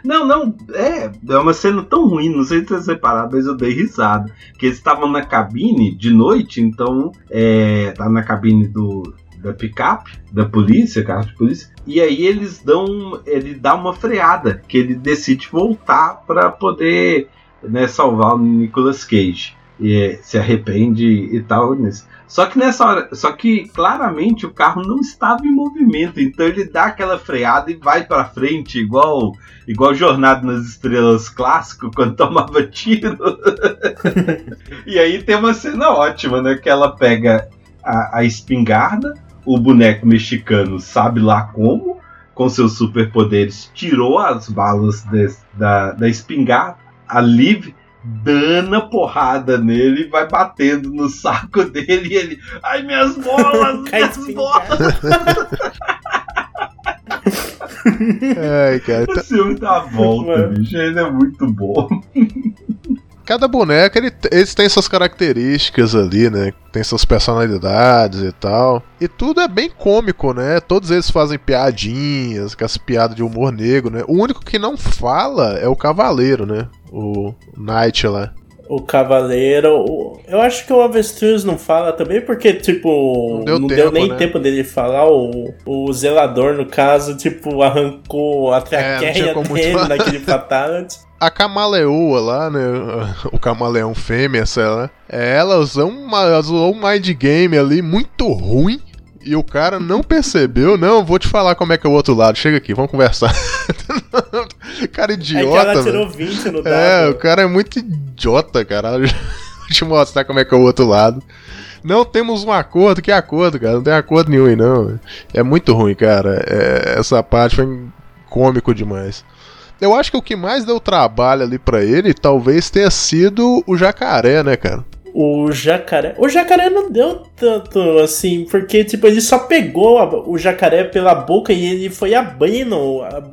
[SPEAKER 4] Não, não, é, é uma cena tão ruim, não sei se vocês repararam, mas eu dei risada. Que eles estavam na cabine de noite, então, é, tá na cabine do, da picape, da polícia, carro de polícia, e aí eles dão, ele dá uma freada, que ele decide voltar para poder né, salvar o Nicolas Cage. E se arrepende e tal. Só que nessa hora, só que claramente o carro não estava em movimento, então ele dá aquela freada e vai para frente, igual igual Jornada nas Estrelas clássico, quando tomava tiro. e aí tem uma cena ótima, né? Que ela pega a, a espingarda, o boneco mexicano sabe lá como, com seus superpoderes, tirou as balas des- da, da espingarda, a Liv dana porrada nele e vai batendo no saco dele e ele. Ai, minhas bolas! Minhas bolas!
[SPEAKER 2] Ai, cara. então-
[SPEAKER 4] Esse filme dá a volta,
[SPEAKER 3] Mano.
[SPEAKER 4] bicho. Ele é muito bom.
[SPEAKER 2] Cada boneco, ele, eles têm suas características ali, né? Tem suas personalidades e tal. E tudo é bem cômico, né? Todos eles fazem piadinhas, com as piadas de humor negro, né? O único que não fala é o Cavaleiro, né? O Knight lá.
[SPEAKER 3] O Cavaleiro. o- Eu acho que o Avestruz não fala também, porque, tipo,
[SPEAKER 2] Não
[SPEAKER 3] não
[SPEAKER 2] deu
[SPEAKER 3] deu,
[SPEAKER 2] tempo,
[SPEAKER 3] nem
[SPEAKER 2] né?
[SPEAKER 3] tempo dele falar. O, o zelador, no caso, tipo, arrancou a
[SPEAKER 2] É, não
[SPEAKER 3] traqueia
[SPEAKER 2] como
[SPEAKER 3] dele
[SPEAKER 2] muito-
[SPEAKER 3] naquele fatality.
[SPEAKER 2] A camaleoa lá, né? O camaleão fêmea, sei lá. é, Ela usou, uma, usou um mind game ali muito ruim. E o cara não percebeu. Não, vou te falar como é que é o outro lado. Chega aqui, vamos conversar. cara
[SPEAKER 3] Aí que
[SPEAKER 2] idiota,
[SPEAKER 3] ela tirou 20 no dado.
[SPEAKER 2] É, o cara é muito idiota, caralho. Vou te mostrar como é que é o outro lado. Não temos um acordo, que acordo, cara? Não tem acordo nenhum aí, não. É muito ruim, cara. É, essa parte foi cômico demais. Eu acho que o que mais deu trabalho ali pra ele talvez tenha sido o jacaré, né, cara?
[SPEAKER 3] O jacaré. O jacaré não deu tanto assim, porque, tipo, ele só pegou a- o jacaré pela boca e ele foi abrindo. a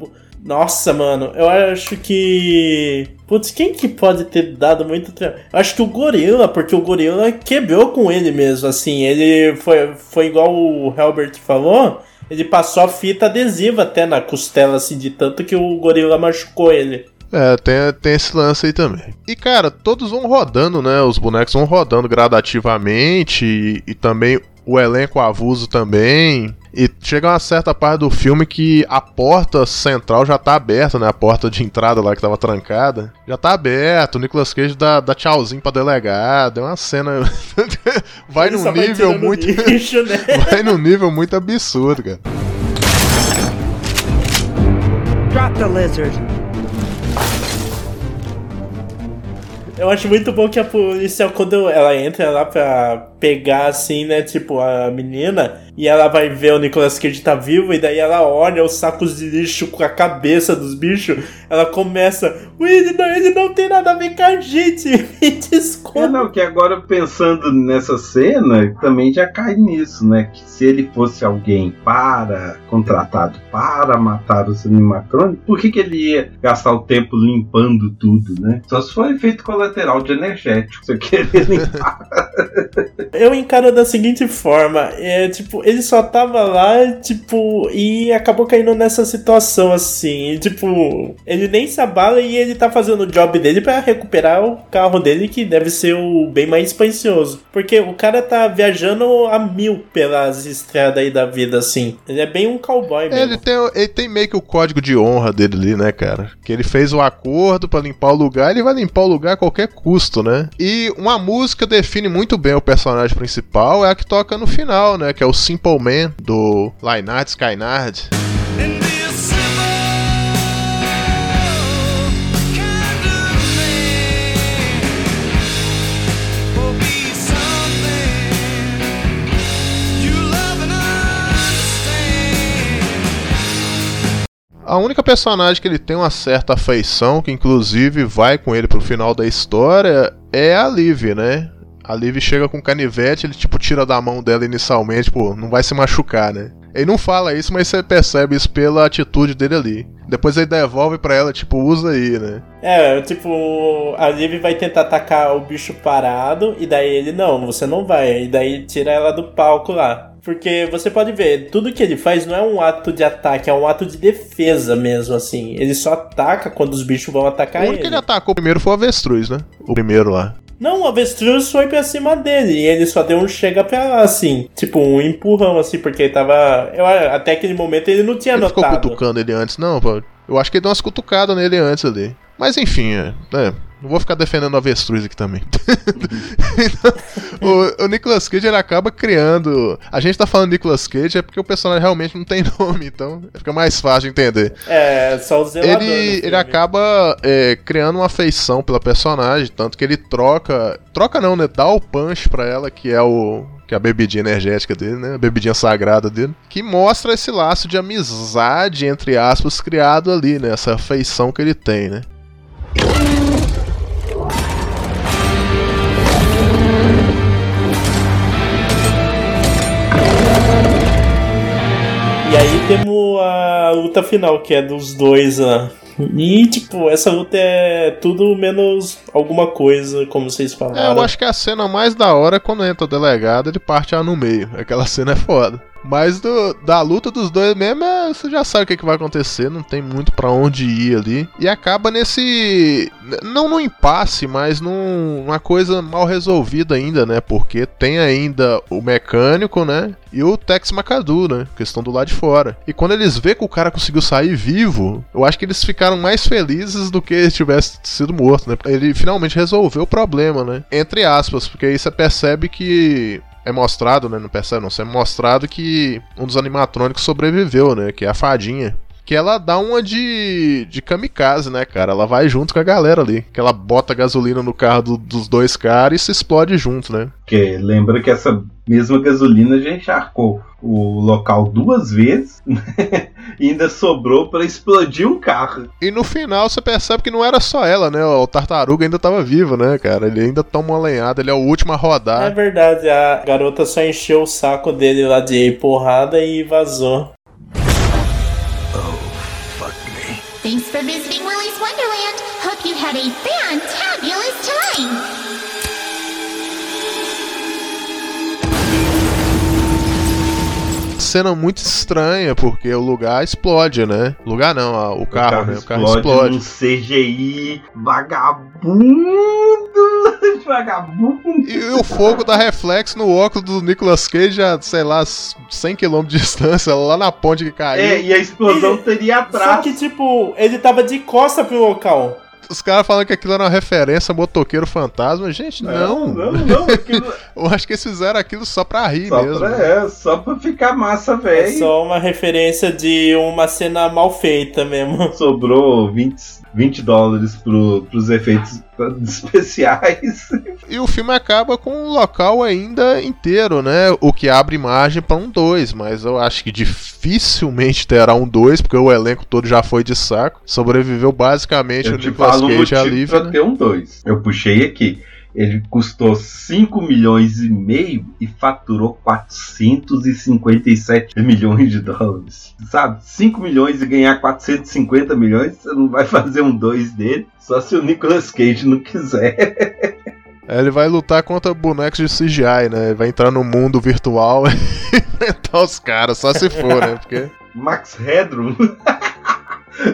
[SPEAKER 3] Nossa, mano, eu acho que. Putz, quem que pode ter dado muito trabalho? Eu acho que o gorila, porque o gorila quebrou com ele mesmo, assim. Ele foi, foi igual o Helbert falou. Ele passou a fita adesiva até na costela, assim, de tanto que o gorila machucou ele.
[SPEAKER 2] É, tem, tem esse lance aí também. E, cara, todos vão rodando, né? Os bonecos vão rodando gradativamente e, e também o elenco avulso também. E chega uma certa parte do filme que a porta central já tá aberta, né? A porta de entrada lá que tava trancada. Já tá aberta. O Nicolas Cage dá, dá tchauzinho pra delegado. É uma cena. vai
[SPEAKER 3] Ele
[SPEAKER 2] num
[SPEAKER 3] vai
[SPEAKER 2] nível
[SPEAKER 3] tirando
[SPEAKER 2] muito.
[SPEAKER 3] lixo, né?
[SPEAKER 2] vai num nível muito absurdo, cara.
[SPEAKER 10] Drop the lizard.
[SPEAKER 3] Eu acho muito bom que a polícia, quando ela entra lá pra pegar, assim, né, tipo, a menina, e ela vai ver o Nicolas Cage tá vivo, e daí ela olha os sacos de lixo com a cabeça dos bichos, ela começa, "Ui, ele não, ele não tem nada a ver com a gente, me
[SPEAKER 4] É, não, que agora pensando nessa cena, também já cai nisso, né? Que se ele fosse alguém para, contratado para matar os animatrônicos, por que, que ele ia gastar o tempo limpando tudo, né? Só se for efeito colateral de energético, você querer limpar.
[SPEAKER 3] Eu encaro da seguinte forma, é, tipo, ele só tava lá, tipo, e acabou caindo nessa situação, assim, e, tipo, ele nem se abala e ele tá fazendo o job dele pra recuperar o carro dele, que deve ser o bem mais espacioso. Porque o cara tá viajando a mil pelas estradas aí da vida, assim. Ele é bem um cowboy mesmo.
[SPEAKER 2] Ele tem, ele tem meio que o código de honra dele ali, né, cara? Que ele fez o acordo pra limpar o lugar, ele vai limpar o lugar a qualquer custo, né? E uma música define muito bem o personagem principal, é a que toca no final, né? Que é o Simple Man, do Lynyrd Skynyrd. A única personagem que ele tem uma certa afeição, que inclusive vai com ele pro final da história, é a Liv, né? A Liv chega com canivete, ele tipo tira da mão dela inicialmente, pô, não vai se machucar, né? Ele não fala isso, mas você percebe isso pela atitude dele ali. Depois ele devolve pra ela, tipo, usa aí, né?
[SPEAKER 3] É, tipo, a Liv vai tentar atacar o bicho parado, e daí ele, não, você não vai. E daí tira ela do palco lá. Porque você pode ver, tudo que ele faz não é um ato de ataque, é um ato de defesa mesmo, assim. Ele só ataca quando os bichos vão atacar
[SPEAKER 2] o único que
[SPEAKER 3] ele.
[SPEAKER 2] ele atacou primeiro foi o avestruz, né? O primeiro lá.
[SPEAKER 3] Não, o avestruz foi pra cima dele e ele só deu um chega pra lá, assim. Tipo, um empurrão, assim, porque ele tava. Eu, até aquele momento ele não tinha
[SPEAKER 2] Ele ficou
[SPEAKER 3] notado.
[SPEAKER 2] cutucando ele antes, não, pô. Eu acho que ele deu umas cutucadas nele antes ali. Mas enfim, é. é, não vou ficar defendendo o avestruz aqui também. Então, o, o Nicolas Cage ele acaba criando. A gente tá falando Nicolas Cage é porque o personagem realmente não tem nome, então fica mais fácil de entender.
[SPEAKER 3] É, só o zelador.
[SPEAKER 2] Ele,
[SPEAKER 3] filme.
[SPEAKER 2] ele acaba é, criando uma afeição pela personagem, tanto que ele troca. Troca não, né? Dá o punch pra ela, que é o. Que é a bebidinha energética dele, né? A bebidinha sagrada dele. Que mostra esse laço de amizade, entre aspas, criado ali, né? Essa afeição que ele tem, né?
[SPEAKER 3] E aí temos a luta final, que é dos dois lá. E, tipo, essa luta é tudo menos alguma coisa, como vocês
[SPEAKER 2] É,
[SPEAKER 3] falaram.
[SPEAKER 2] eu acho que a cena mais da hora é quando entra o delegado, ele parte lá no meio. Aquela cena é foda. Mas do- da luta dos dois mesmo, é- você já sabe o que, que vai acontecer, não tem muito pra onde ir ali. E acaba nesse. Não no impasse, mas num- numa coisa mal resolvida ainda, né? Porque tem ainda o mecânico, né? E o Tex McAdoo, né? Que estão do lado de fora. E quando eles vê que o cara conseguiu sair vivo, eu acho que eles ficaram mais felizes do que se tivesse sido morto, né? Ele finalmente resolveu o problema, né? Entre aspas, porque aí você percebe que é mostrado, né? Percebe, não. É mostrado que um dos animatrônicos sobreviveu, né? Que é a fadinha. Que ela dá uma de, de kamikaze, né, cara? Ela vai junto com a galera ali. Que ela bota gasolina no carro do- dos dois caras e se explode junto, né?
[SPEAKER 4] Porque lembra que essa mesma gasolina já encharcou o local duas vezes né? e ainda sobrou pra explodir um carro.
[SPEAKER 2] E no final você percebe que não era só ela, né? O tartaruga ainda tava vivo, né, cara? Ele ainda toma uma lenhada, ele é o último a
[SPEAKER 3] É
[SPEAKER 2] rodar.
[SPEAKER 3] verdade, a garota só encheu o saco dele lá de porrada e vazou.
[SPEAKER 11] Thanks for visiting Willy's Wonderland. Hope you had a fantabulous time.
[SPEAKER 2] Cena muito estranha, porque o lugar explode, né? O lugar não, a- o carro, né? O carro explode.
[SPEAKER 4] num CGI vagabundo. vagabundo.
[SPEAKER 2] E o fogo dá reflexo no óculos do Nicolas Cage a, sei lá, 100 km de distância, lá na ponte que caiu.
[SPEAKER 4] É, e a explosão teria
[SPEAKER 3] Só
[SPEAKER 4] atrás.
[SPEAKER 3] que, tipo, ele tava de costa pro local.
[SPEAKER 2] Os caras falam que aquilo era uma referência a motoqueiro fantasma. Gente, não.
[SPEAKER 4] Não, não, aquilo
[SPEAKER 2] Eu acho que eles fizeram aquilo só pra rir
[SPEAKER 4] só
[SPEAKER 2] mesmo.
[SPEAKER 4] pra, é, só pra ficar massa,
[SPEAKER 3] É
[SPEAKER 4] velho.
[SPEAKER 3] só uma referência de uma cena mal feita mesmo.
[SPEAKER 4] Sobrou 20, 20 dólares pro, pros efeitos especiais.
[SPEAKER 2] E o filme acaba com o local ainda inteiro, né? O que abre margem pra um 2, mas eu acho que dificilmente terá um 2, porque o elenco todo já foi de saco. Sobreviveu basicamente
[SPEAKER 4] Eu
[SPEAKER 2] o Nicolas Cage e a Liv, né?
[SPEAKER 4] ter um 2. Eu puxei aqui. Ele custou 5 milhões e meio e faturou 457 milhões de dólares. Sabe? 5 milhões e ganhar 450 milhões, você não vai fazer um 2 dele. Só se o Nicolas Cage não quiser.
[SPEAKER 2] Aí Ele vai lutar contra bonecos de CGI, né? Ele vai entrar no mundo virtual e enfrentar os caras, só se for, né? Porque
[SPEAKER 4] Max Headroom.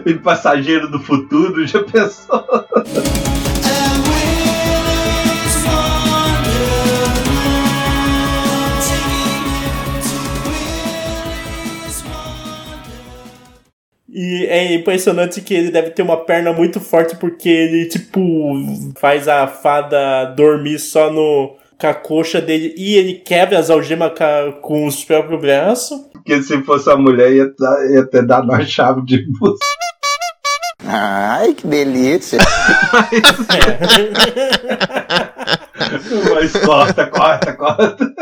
[SPEAKER 4] Ele passageiro do futuro, já pensou?
[SPEAKER 3] E é impressionante que ele deve ter uma perna muito forte porque ele, tipo, faz a fada dormir só no com a coxa dele e ele quebra as algemas com os próprios braços.
[SPEAKER 4] Porque se fosse a mulher, ia, dar- ia ter dado uma chave de busto.
[SPEAKER 7] Ai, que delícia.
[SPEAKER 4] Mas corta, corta, corta.